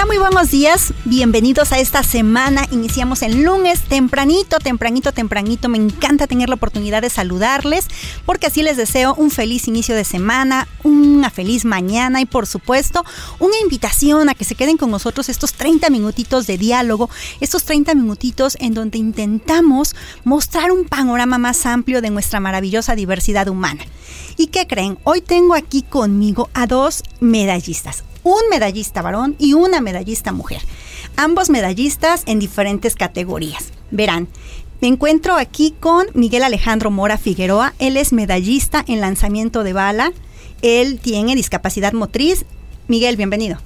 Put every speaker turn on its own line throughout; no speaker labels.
Hola, muy buenos días. Bienvenidos a esta semana. Iniciamos el lunes tempranito, tempranito, tempranito. Me encanta tener la oportunidad de saludarles porque así les deseo un feliz inicio de semana, una feliz mañana y por supuesto una invitación a que se queden con nosotros estos 30 minutitos de diálogo, estos 30 minutitos en donde intentamos mostrar un panorama más amplio de nuestra maravillosa diversidad humana. ¿Y qué creen? Hoy tengo aquí conmigo a dos medallistas un medallista varón y una medallista mujer. Ambos medallistas en diferentes categorías. Verán, me encuentro aquí con Miguel Alejandro Mora Figueroa. Él es medallista en lanzamiento de bala. Él tiene discapacidad motriz. Miguel, bienvenido.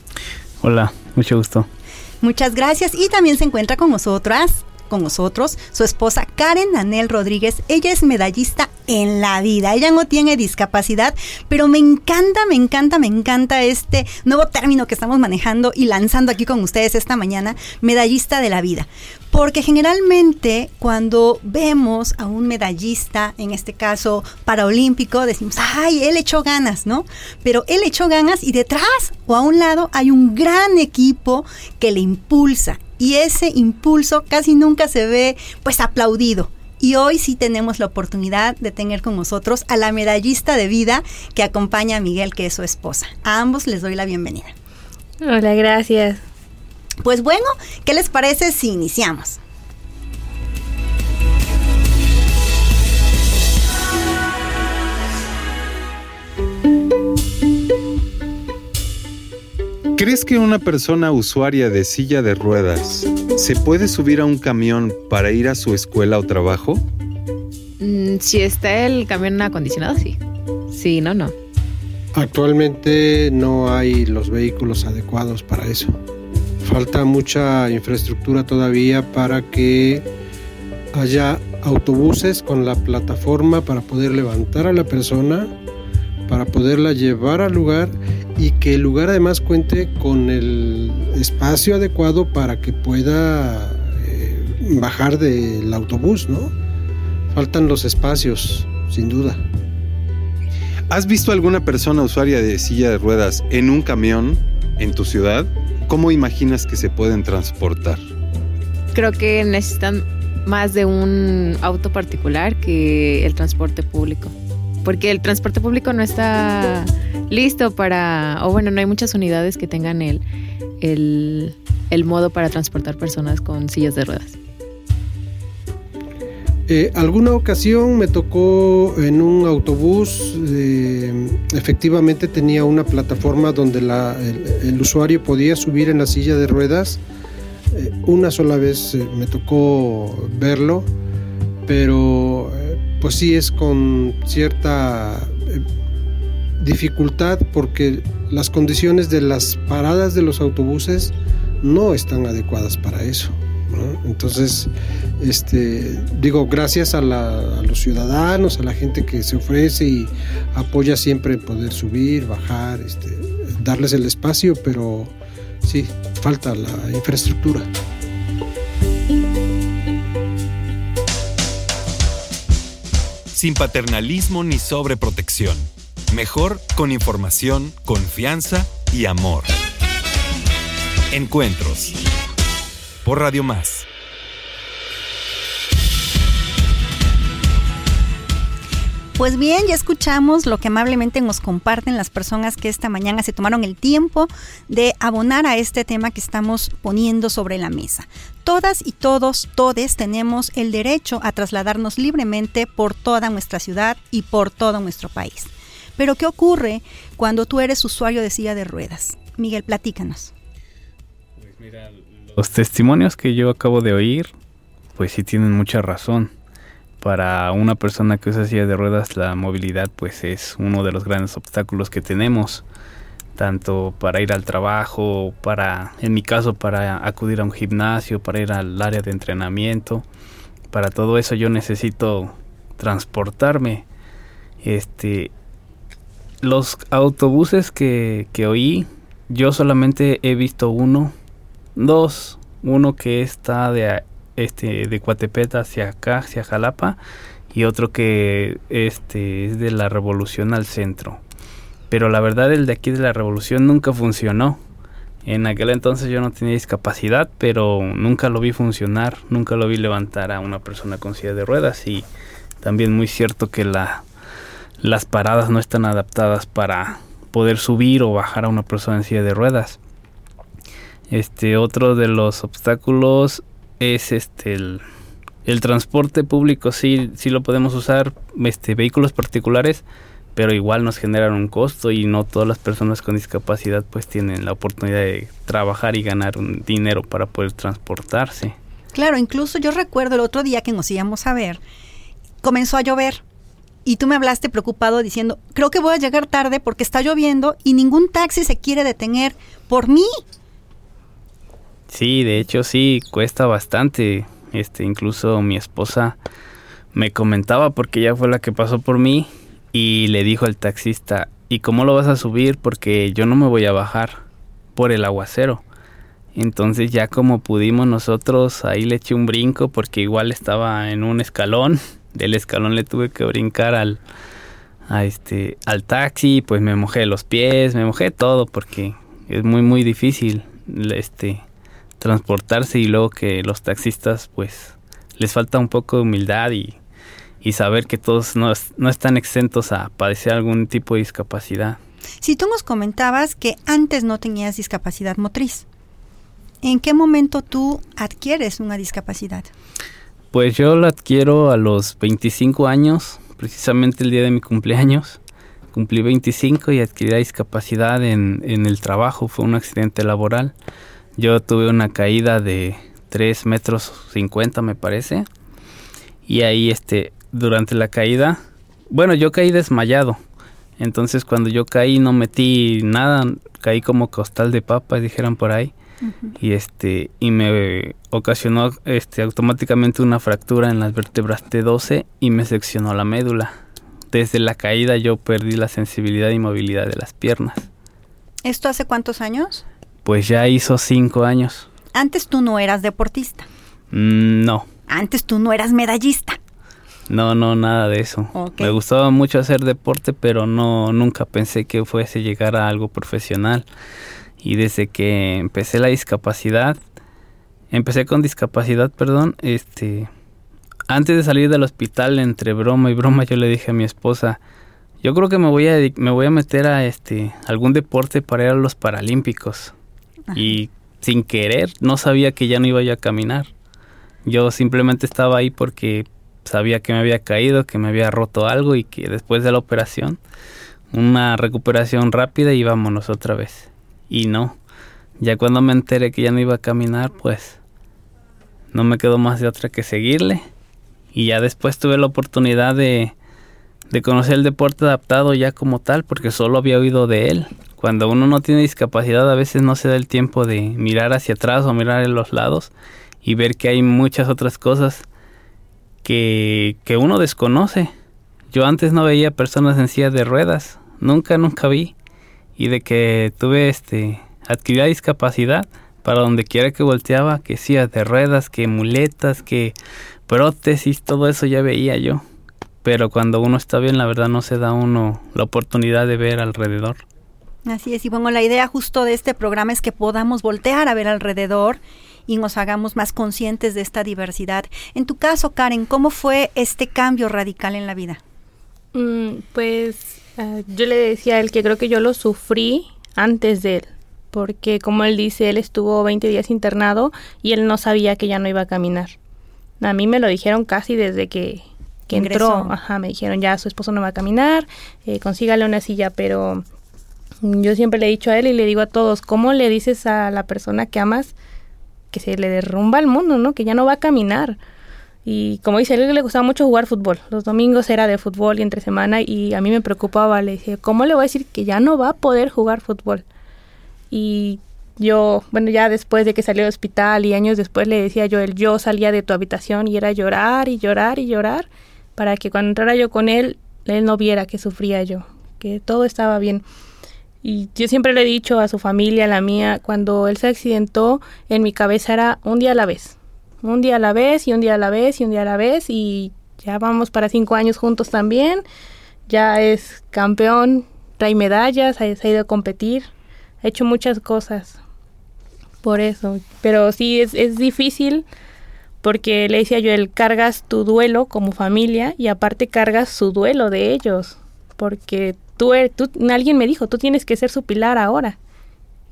Hola, mucho gusto.
Muchas gracias. Y también se encuentra con nosotras con nosotros su esposa Karen Anel Rodríguez. Ella es medallista en la vida. Ella no tiene discapacidad, pero me encanta, me encanta, me encanta este nuevo término que estamos manejando y lanzando aquí con ustedes esta mañana, medallista de la vida. Porque generalmente cuando vemos a un medallista, en este caso paraolímpico, decimos, ay, él echó ganas, ¿no? Pero él echó ganas y detrás o a un lado hay un gran equipo que le impulsa y ese impulso casi nunca se ve pues aplaudido. Y hoy sí tenemos la oportunidad de tener con nosotros a la medallista de vida que acompaña a Miguel, que es su esposa. A ambos les doy la bienvenida.
Hola, gracias.
Pues bueno, ¿qué les parece si iniciamos?
¿Crees que una persona usuaria de silla de ruedas se puede subir a un camión para ir a su escuela o trabajo?
Mm, si está el camión acondicionado, sí. Sí, no, no.
Actualmente no hay los vehículos adecuados para eso. Falta mucha infraestructura todavía para que haya autobuses con la plataforma para poder levantar a la persona, para poderla llevar al lugar y que el lugar además cuente con el espacio adecuado para que pueda eh, bajar del autobús, ¿no? Faltan los espacios, sin duda.
¿Has visto alguna persona usuaria de silla de ruedas en un camión en tu ciudad? ¿Cómo imaginas que se pueden transportar?
Creo que necesitan más de un auto particular que el transporte público porque el transporte público no está listo para, o bueno, no hay muchas unidades que tengan el, el, modo para transportar personas con sillas de ruedas.
Eh, alguna ocasión me tocó en un autobús, eh, efectivamente tenía una plataforma donde la, el, usuario podía subir en la silla de ruedas. Eh, una sola vez me tocó verlo, pero pues sí es con cierta eh, dificultad porque las condiciones de las paradas de los autobuses no están adecuadas para eso. Entonces, este, digo, gracias a, los ciudadanos, a la gente que se ofrece y apoya siempre poder subir, bajar, este, darles el espacio, pero sí, falta la infraestructura.
Sin paternalismo ni sobreprotección. Mejor con información, confianza y amor. Encuentros. Por Radio Más.
Pues bien, ya escuchamos lo que amablemente nos comparten las personas que esta mañana se tomaron el tiempo de abonar a este tema que estamos poniendo sobre la mesa. Todas y todos, todes tenemos el derecho a trasladarnos libremente por toda nuestra ciudad y por todo nuestro país. Pero ¿qué ocurre cuando tú eres usuario de silla de ruedas? Miguel, platícanos.
Pues mira, los testimonios que yo acabo de oír, pues sí tienen mucha razón para una persona que usa silla de ruedas la movilidad pues es uno de los grandes obstáculos que tenemos tanto para ir al trabajo, para en mi caso para acudir a un gimnasio, para ir al área de entrenamiento. Para todo eso yo necesito transportarme. Este los autobuses que, oí, yo solamente he visto uno, dos, uno que está de este de Cuatepeta hacia acá, hacia Jalapa, y otro que este es de la Revolución al centro. Pero la verdad el de aquí de la Revolución nunca funcionó. En aquel entonces yo no tenía discapacidad, pero nunca lo vi funcionar, nunca lo vi levantar a una persona con silla de ruedas y también muy cierto que la, las paradas no están adaptadas para poder subir o bajar a una persona en silla de ruedas. Este otro de los obstáculos es este el, transporte público sí, sí lo podemos usar, este, vehículos particulares, pero igual nos generan un costo y no todas las personas con discapacidad pues tienen la oportunidad de trabajar y ganar un dinero para poder transportarse.
Claro, incluso yo recuerdo el otro día que nos íbamos a ver, comenzó a llover y tú me hablaste preocupado diciendo, creo que voy a llegar tarde porque está lloviendo y ningún taxi se quiere detener por mí.
Sí, de hecho sí, cuesta bastante. Este, incluso mi esposa me comentaba porque ella fue la que pasó por mí y le dijo al taxista, ¿y cómo lo vas a subir? Porque yo no me voy a bajar por el aguacero. Entonces ya como pudimos nosotros, ahí le eché un brinco porque igual estaba en un escalón. Del escalón le tuve que brincar al, a este, al taxi, pues me mojé los pies, me mojé todo porque es muy muy difícil este transportarse y luego que los taxistas pues les falta un poco de humildad y, saber que todos no, no, están exentos a padecer algún tipo de discapacidad.
Si tú nos comentabas que antes no tenías discapacidad motriz, ¿en qué momento tú adquieres una discapacidad?
Pues yo la adquiero a los 25 años, precisamente el día de mi cumpleaños. Cumplí 25 y adquirí la discapacidad en, en el trabajo, fue un accidente laboral. Yo tuve una caída de 3 metros 50 me parece. Y ahí este, durante la caída, bueno, yo caí desmayado. Entonces cuando yo caí no metí nada, caí como costal de papa, dijeran por ahí. Y este y me ocasionó este automáticamente una fractura en las vértebras T12 y me seccionó la médula. Desde la caída yo perdí la sensibilidad y movilidad de las piernas.
¿Esto hace cuántos años?
Pues ya hizo cinco años.
Antes tú no eras deportista.
Mm, no.
Antes tú no eras medallista.
No, no, nada de eso. Me gustaba mucho hacer deporte, pero no, nunca pensé que fuese llegar a algo profesional. Y desde que empecé la discapacidad, empecé con discapacidad, perdón, este, antes de salir del hospital, entre broma y broma, yo le dije a mi esposa, yo creo que me voy a, me voy a meter a este, algún deporte para ir a los Paralímpicos y sin querer no sabía que ya no iba yo a caminar. Yo simplemente estaba ahí porque sabía que me había caído, que me había roto algo y que después de la operación, una recuperación rápida y vámonos otra vez. Y no, ya cuando me enteré que ya no iba a caminar, pues no me quedó más de otra que seguirle. Y ya después tuve la oportunidad de, de conocer el deporte adaptado ya como tal, porque solo había oído de él. Cuando uno no tiene discapacidad a veces no se da el tiempo de mirar hacia atrás o mirar en los lados y ver que hay muchas otras cosas que, que uno desconoce. Yo antes no veía personas en silla de ruedas, nunca, nunca vi. Y de que tuve este, adquirí discapacidad, para donde quiera que volteaba, que silla de ruedas, que muletas, que prótesis, todo eso ya veía yo. Pero cuando uno está bien, la verdad no se da uno la oportunidad de ver alrededor.
Así es, y bueno, la idea justo de este programa es que podamos voltear a ver alrededor y nos hagamos más conscientes de esta diversidad. En tu caso, Karen, ¿cómo fue este cambio radical en la vida?
Mm, pues ah, yo le decía a él que creo que yo lo sufrí antes de él, porque como él dice, él estuvo 20 días internado y él no sabía que ya no iba a caminar. A mí me lo dijeron casi desde que, entró. Ajá, me dijeron ya su esposo no va a caminar, eh, consígale una silla, pero yo siempre le he dicho a él y le digo a todos, ¿cómo le dices a la persona que amas que se le derrumba el mundo, ¿no? Que ya no va a caminar. Y como dice, a él le gustaba mucho jugar fútbol. Los domingos era de fútbol y entre semana y a mí me preocupaba. Le dije, ¿cómo le voy a decir que ya no va a poder jugar fútbol? Y yo, bueno, ya después de que salió del hospital y años después le decía yo, él, yo salía de tu habitación y era llorar y llorar y llorar para que cuando entrara yo con él, él no viera que sufría yo, que todo estaba bien. Y yo siempre le he dicho a su familia, a la mía, cuando él se accidentó, en mi cabeza era un día a la vez. Un día a la vez y un día a la vez y un día a la vez y ya vamos para cinco años juntos también. Ya es campeón, trae medallas, ha, ido a competir, ha hecho muchas cosas por eso. Pero sí es difícil porque le decía yo, él cargas tu duelo como familia y aparte cargas su duelo de ellos, porque tú, tú, alguien me dijo, tú tienes que ser su pilar ahora.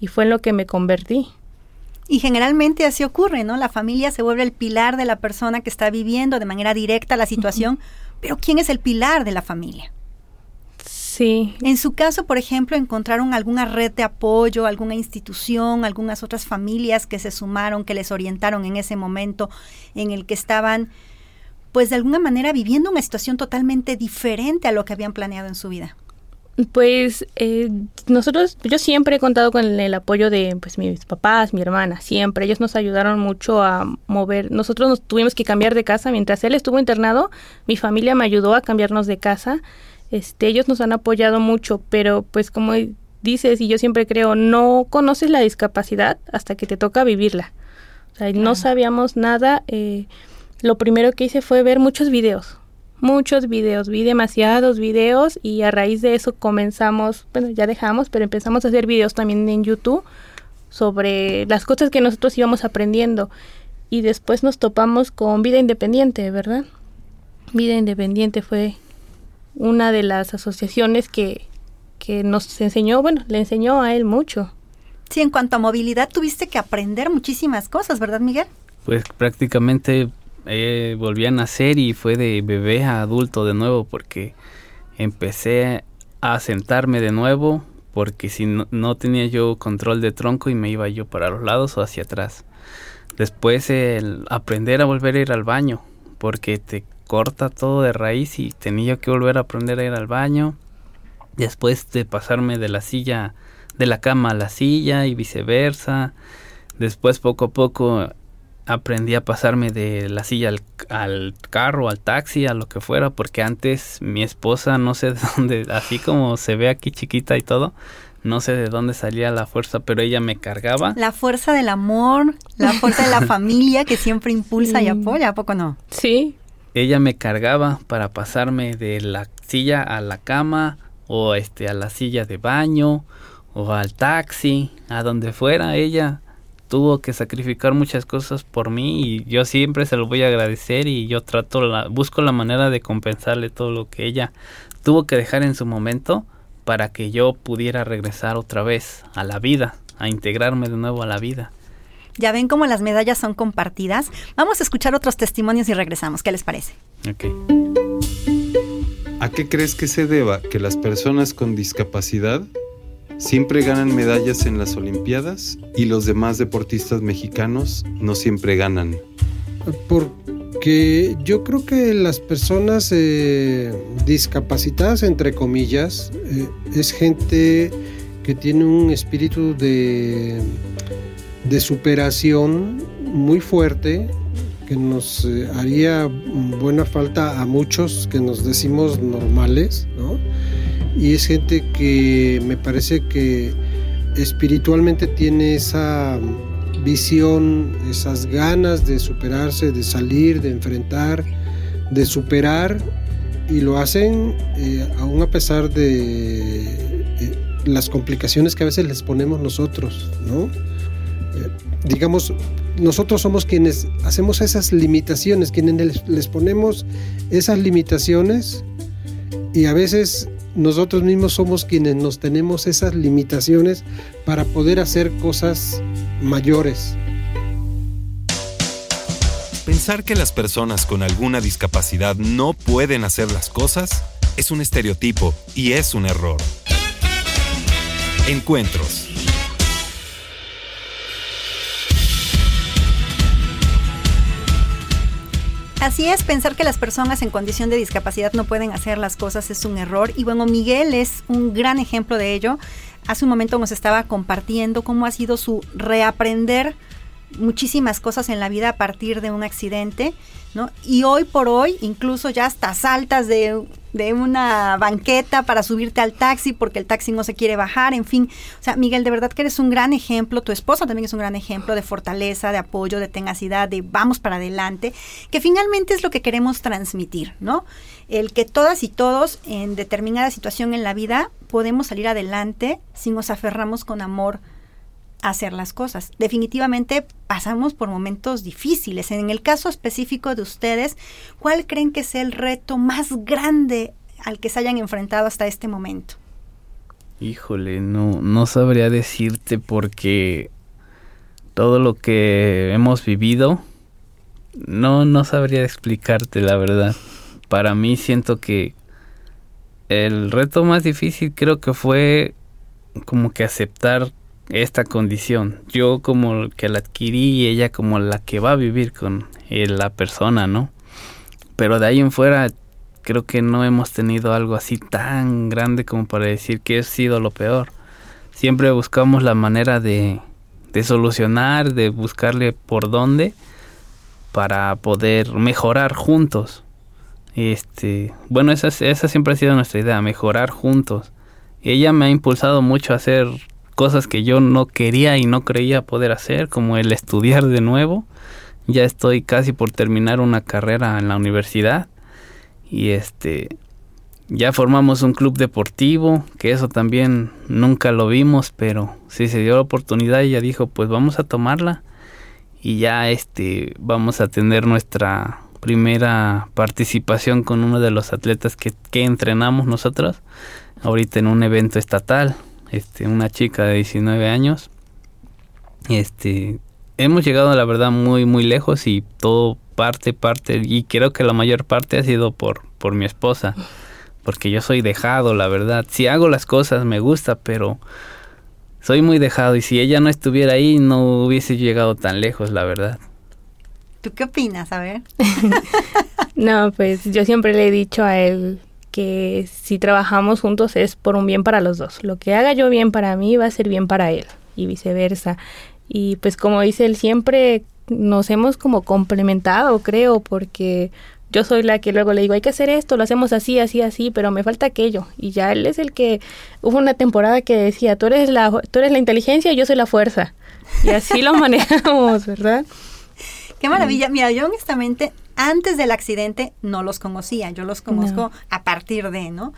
Y fue en lo que me convertí.
Y generalmente así ocurre, ¿no? La familia se vuelve el pilar de la persona que está viviendo de manera directa la situación, pero ¿quién es el pilar de la familia?
Sí.
En su caso, por ejemplo, encontraron alguna red de apoyo, alguna institución, algunas otras familias que se sumaron, que les orientaron en ese momento en el que estaban, pues de alguna manera viviendo una situación totalmente diferente a lo que habían planeado en su vida.
Pues eh, nosotros, yo siempre he contado con el, apoyo de pues mis papás, mi hermana, siempre. Ellos nos ayudaron mucho a mover. Nosotros nos tuvimos que cambiar de casa mientras él estuvo internado. Mi familia me ayudó a cambiarnos de casa. Este, ellos nos han apoyado mucho, pero pues como dices y yo siempre creo, no conoces la discapacidad hasta que te toca vivirla. O sea, no sabíamos nada. Eh, lo primero que hice fue ver muchos videos muchos videos, vi demasiados videos y a raíz de eso comenzamos, bueno, ya dejamos, pero empezamos a hacer videos también en YouTube sobre las cosas que nosotros íbamos aprendiendo y después nos topamos con Vida Independiente, ¿verdad? Vida Independiente fue una de las asociaciones que, que nos enseñó, bueno, le enseñó a él mucho.
Sí, en cuanto a movilidad tuviste que aprender muchísimas cosas, ¿verdad, Miguel?
Pues prácticamente eh, volví a nacer y fue de bebé a adulto de nuevo porque empecé a sentarme de nuevo porque si no, tenía yo control de tronco y me iba yo para los lados o hacia atrás. Después el aprender a volver a ir al baño porque te corta todo de raíz y tenía que volver a aprender a ir al baño. Después de pasarme de la silla, de la cama a la silla y viceversa. Después poco a poco aprendí a pasarme de la silla al, carro, al taxi, a lo que fuera, porque antes mi esposa, no sé de dónde, así como se ve aquí chiquita y todo, no sé de dónde salía la fuerza, pero ella me cargaba.
La fuerza del amor, la fuerza de la familia que siempre impulsa y apoya, ¿a poco no?
Sí.
Ella me cargaba para pasarme de la silla a la cama o este a la silla de baño o al taxi, a donde fuera ella tuvo que sacrificar muchas cosas por mí y yo siempre se lo voy a agradecer y yo trato la busco la manera de compensarle todo lo que ella tuvo que dejar en su momento para que yo pudiera regresar otra vez a la vida, a integrarme de nuevo a la vida.
Ya ven cómo las medallas son compartidas. Vamos a escuchar otros testimonios y regresamos. ¿Qué les parece?
¿A qué crees que se deba que las personas con discapacidad siempre ganan medallas en las Olimpiadas y los demás deportistas mexicanos no siempre ganan.
Porque yo creo que las personas eh, discapacitadas, entre comillas, eh, es gente que tiene un espíritu de, de superación muy fuerte que nos eh, haría buena falta a muchos que nos decimos normales, ¿no? y es gente que me parece que espiritualmente tiene esa visión, esas ganas de superarse, de salir, de enfrentar, de superar y lo hacen eh, aún a pesar de eh, las complicaciones que a veces les ponemos nosotros, ¿no? Eh, digamos, nosotros somos quienes hacemos esas limitaciones, quienes les ponemos esas limitaciones y a veces nosotros mismos somos quienes nos tenemos esas limitaciones para poder hacer cosas mayores.
Pensar que las personas con alguna discapacidad no pueden hacer las cosas es un estereotipo y es un error. Encuentros.
Así es, pensar que las personas en condición de discapacidad no pueden hacer las cosas es un error. Y bueno, Miguel es un gran ejemplo de ello. Hace un momento nos estaba compartiendo cómo ha sido su reaprender muchísimas cosas en la vida a partir de un accidente, ¿no? Y hoy por hoy, incluso ya hasta saltas de, de, una banqueta para subirte al taxi porque el taxi no se quiere bajar, en fin. O sea, Miguel, de verdad que eres un gran ejemplo, tu esposa también es un gran ejemplo de fortaleza, de apoyo, de tenacidad, de vamos para adelante, que finalmente es lo que queremos transmitir, ¿no? El que todas y todos en determinada situación en la vida podemos salir adelante si nos aferramos con amor hacer las cosas. Definitivamente pasamos por momentos difíciles. En el caso específico de ustedes, ¿cuál creen que es el reto más grande al que se hayan enfrentado hasta este momento?
Híjole, no, no sabría decirte porque todo lo que hemos vivido, no, no sabría explicarte la verdad. Para mí siento que el reto más difícil creo que fue como que aceptar esta condición. Yo como que la adquirí y ella como la que va a vivir con la persona, ¿no? Pero de ahí en fuera creo que no hemos tenido algo así tan grande como para decir que ha sido lo peor. Siempre buscamos la manera de, de solucionar, de buscarle por dónde para poder mejorar juntos. Este, bueno, esa, esa siempre ha sido nuestra idea, mejorar juntos. Ella me ha impulsado mucho a hacer cosas que yo no quería y no creía poder hacer, como el estudiar de nuevo. Ya estoy casi por terminar una carrera en la universidad y este ya formamos un club deportivo, que eso también nunca lo vimos, pero sí se dio la oportunidad ya dijo, pues vamos a tomarla y ya este vamos a tener nuestra primera participación con uno de los atletas que, que entrenamos nosotros ahorita en un evento estatal este, una chica de 19 años. Este, hemos llegado la verdad muy muy lejos y todo parte parte y creo que la mayor parte ha sido por por mi esposa, porque yo soy dejado, la verdad. Si hago las cosas me gusta, pero soy muy dejado y si ella no estuviera ahí no hubiese llegado tan lejos, la verdad.
¿Tú qué opinas? A ver.
no, pues yo siempre le he dicho a él que si trabajamos juntos es por un bien para los dos. Lo que haga yo bien para mí va a ser bien para él y viceversa. Y pues como dice él, siempre nos hemos como complementado, creo, porque yo soy la que luego le digo, hay que hacer esto, lo hacemos así, así, así, pero me falta aquello. Y ya él es el que hubo una temporada que decía, tú eres la, tú eres la inteligencia y yo soy la fuerza. Y así lo manejamos, ¿verdad?
Qué maravilla. Mira, yo honestamente antes del accidente no los conocía, yo los conozco a partir de, ¿no?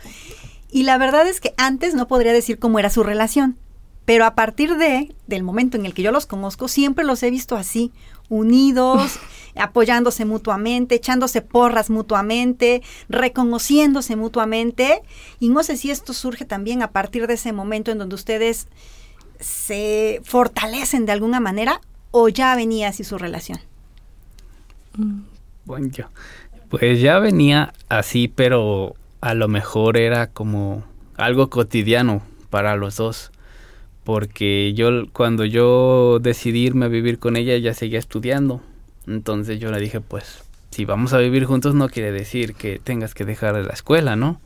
Y la verdad es que antes no podría decir cómo era su relación, pero a partir de, del momento en el que yo los conozco, siempre los he visto así, unidos, apoyándose mutuamente, echándose porras mutuamente, reconociéndose mutuamente. Y no sé si esto surge también a partir de ese momento en donde ustedes se fortalecen de alguna manera o ya venía así su relación.
Bueno, pues ya venía así, pero a lo mejor era como algo cotidiano para los dos. Porque yo, cuando yo decidí irme a vivir con ella, ella seguía estudiando. Entonces yo le dije, pues, si vamos a vivir juntos no quiere decir que tengas que dejar la escuela, ¿no?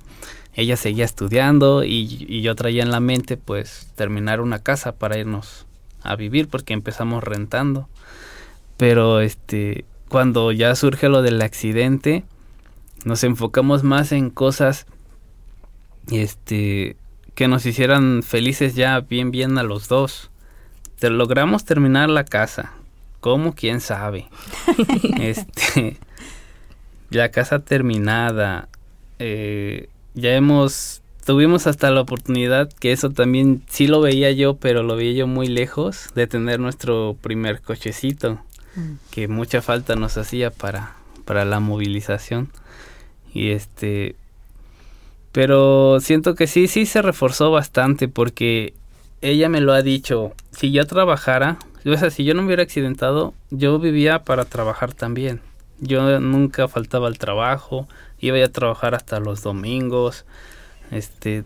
Ella seguía estudiando y, y yo traía en la mente, pues, terminar una casa para irnos a vivir porque empezamos rentando. Pero, este, cuando ya surge lo del accidente, nos enfocamos más en cosas este que nos hicieran felices ya bien bien a los dos. Te logramos terminar la casa. ¿Cómo? ¿Quién sabe? este la casa terminada. Eh, ya hemos tuvimos hasta la oportunidad que eso también sí lo veía yo, pero lo veía yo muy lejos de tener nuestro primer cochecito que mucha falta nos hacía para, para la movilización. Y este Pero siento que sí, sí se reforzó bastante porque ella me lo ha dicho, si yo trabajara, o sea, si yo no me hubiera accidentado, yo vivía para trabajar también. Yo nunca faltaba al trabajo, iba a trabajar hasta los domingos. Este,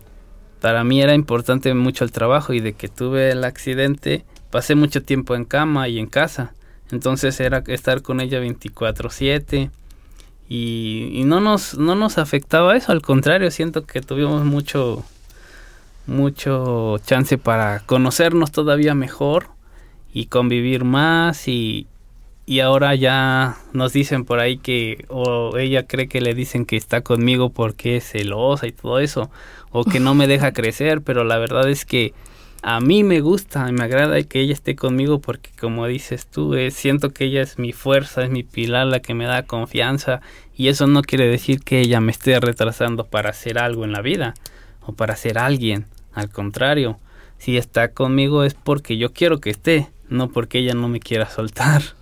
para mí era importante mucho el trabajo y de que tuve el accidente, pasé mucho tiempo en cama y en casa. Entonces era estar con ella 24/7 y, y, no nos no nos afectaba eso, al contrario, siento que tuvimos mucho mucho chance para conocernos todavía mejor y convivir más y, y ahora ya nos dicen por ahí que o ella cree que le dicen que está conmigo porque es celosa y todo eso o que no me deja crecer, pero la verdad es que a mí me gusta y me agrada que ella esté conmigo porque como dices tú, eh, siento que ella es mi fuerza, es mi pilar, la que me da confianza y eso no quiere decir que ella me esté retrasando para hacer algo en la vida o para ser alguien, al contrario, si está conmigo es porque yo quiero que esté, no porque ella no me quiera soltar.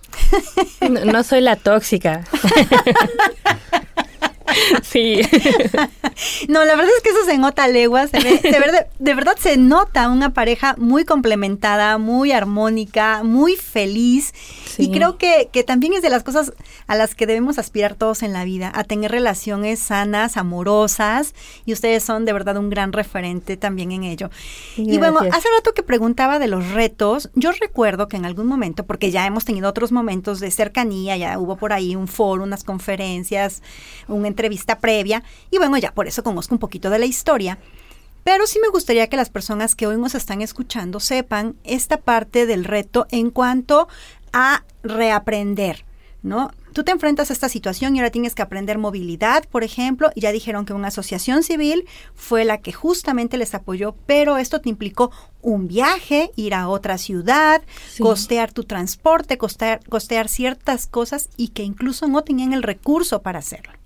No, soy la tóxica. sí.
No, la verdad es que eso se nota a leguas. de, verdad se nota una pareja muy complementada, muy armónica, muy feliz. Y creo que, que también es de las cosas a las que debemos aspirar todos en la vida, a tener relaciones sanas, amorosas. Y ustedes son de verdad un gran referente también en ello. Y bueno, hace rato que preguntaba de los retos, yo recuerdo que en algún momento, porque ya hemos tenido otros momentos de cercanía, ya hubo por ahí un foro, unas conferencias, una entrevista previa. Y bueno, ya por eso conozco un poquito de la historia. Pero sí me gustaría que las personas que hoy nos están escuchando sepan esta parte del reto en cuanto a reaprender, ¿no? Tú te enfrentas a esta situación y ahora tienes que aprender movilidad, por ejemplo, y ya dijeron que una asociación civil fue la que justamente les apoyó, pero esto te implicó un viaje, ir a otra ciudad, costear tu transporte, costear, costear ciertas cosas y que incluso no tenían el recurso para hacerlo.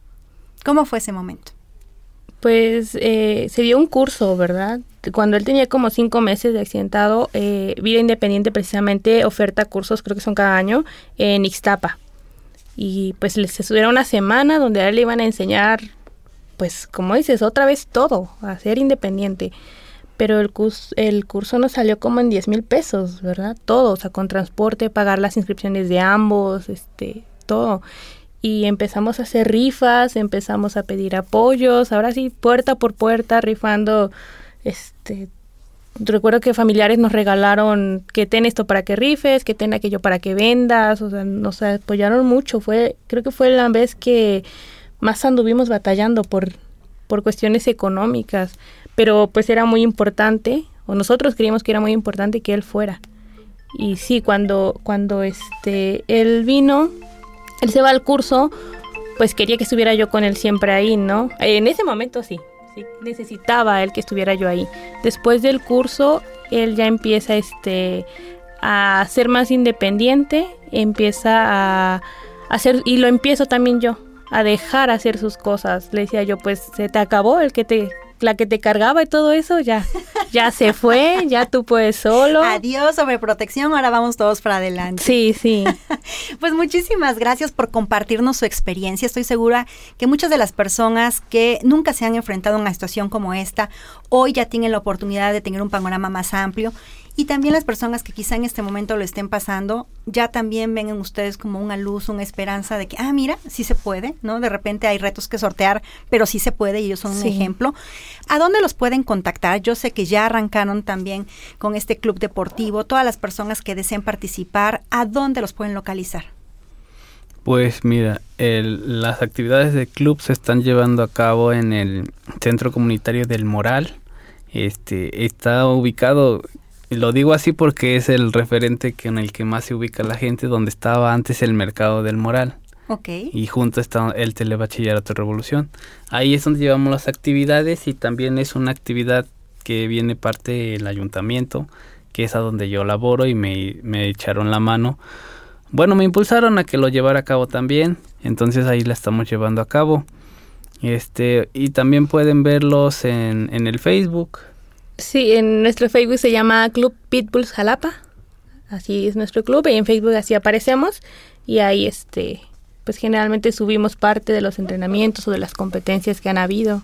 ¿Cómo fue ese momento?
Pues eh, se dio un curso, ¿verdad? Cuando él tenía como cinco meses de accidentado, eh, Vida Independiente precisamente oferta cursos, creo que son cada año, en Ixtapa. Y pues les estuviera una semana donde a él le iban a enseñar, pues como dices, otra vez todo, a ser independiente. Pero el curso, el curso nos salió como en 10 mil pesos, ¿verdad? Todo, o sea, con transporte, pagar las inscripciones de ambos, este, todo y empezamos a hacer rifas, empezamos a pedir apoyos, ahora sí, puerta por puerta, rifando, este, recuerdo que familiares nos regalaron que ten esto para que rifes, que ten aquello para que vendas, o sea, nos apoyaron mucho, fue, creo que fue la vez que más anduvimos batallando por, por cuestiones económicas, pero pues era muy importante, o nosotros creíamos que era muy importante que él fuera. Y sí, cuando, cuando este, él vino, él se va al curso, pues quería que estuviera yo con él siempre ahí, ¿no? En ese momento sí, necesitaba él que estuviera yo ahí. Después del curso, él ya empieza este a ser más independiente, empieza a hacer y lo empiezo también yo a dejar hacer sus cosas. Le decía yo, pues se te acabó el que te la que te cargaba y todo eso ya, ya se fue, ya tú puedes solo.
Adiós sobreprotección, ahora vamos todos para adelante.
Sí, sí.
pues muchísimas gracias por compartirnos su experiencia. Estoy segura que muchas de las personas que nunca se han enfrentado a una situación como esta, hoy ya tienen la oportunidad de tener un panorama más amplio y también las personas que quizá en este momento lo estén pasando, ya también ven en ustedes como una luz, una esperanza de que, ah, mira, sí se puede, ¿no? De repente hay retos que sortear, pero sí se puede y ellos son un ejemplo. ¿A dónde los pueden contactar? Yo sé que ya arrancaron también con este club deportivo. Todas las personas que deseen participar, ¿a dónde los pueden localizar?
Pues mira, las actividades del club se están llevando a cabo en el Centro Comunitario del Moral. Este está ubicado lo digo así porque es el referente que en el que más se ubica la gente, donde estaba antes el mercado del moral.
Ok.
Y junto está el telebachillerato Revolución. Ahí es donde llevamos las actividades y también es una actividad que viene parte del ayuntamiento, que es a donde yo laboro y me, me echaron la mano. Bueno, me impulsaron a que lo llevara a cabo también, entonces ahí la estamos llevando a cabo. Este, y también pueden verlos en, en el Facebook,
Sí, en nuestro Facebook se llama Club Pitbulls Jalapa. Así es nuestro club y en Facebook así aparecemos y ahí este pues generalmente subimos parte de los entrenamientos o de las competencias que han habido.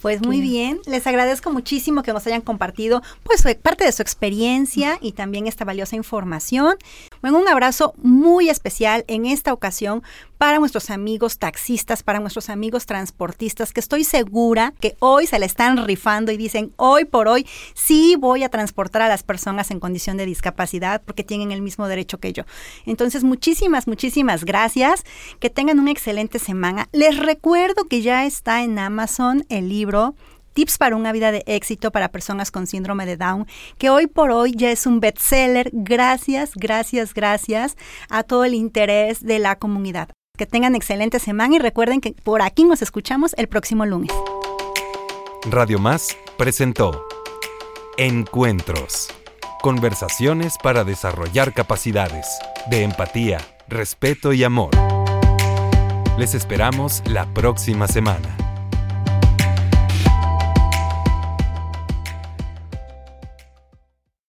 Pues muy bien, les agradezco muchísimo que nos hayan compartido pues parte de su experiencia y también esta valiosa información. Bueno, un abrazo muy especial en esta ocasión para nuestros amigos taxistas, para nuestros amigos transportistas, que estoy segura que hoy se le están rifando y dicen, hoy por hoy sí voy a transportar a las personas en condición de discapacidad porque tienen el mismo derecho que yo. Entonces, muchísimas, muchísimas gracias. Que tengan una excelente semana. Les recuerdo que ya está en Amazon el libro Tips para una vida de éxito para personas con síndrome de Down, que hoy por hoy ya es un bestseller. Gracias, gracias, gracias a todo el interés de la comunidad. Que tengan excelente semana y recuerden que por aquí nos escuchamos el próximo lunes.
Radio Más presentó Encuentros. Conversaciones para desarrollar capacidades de empatía, respeto y amor. Les esperamos la próxima semana.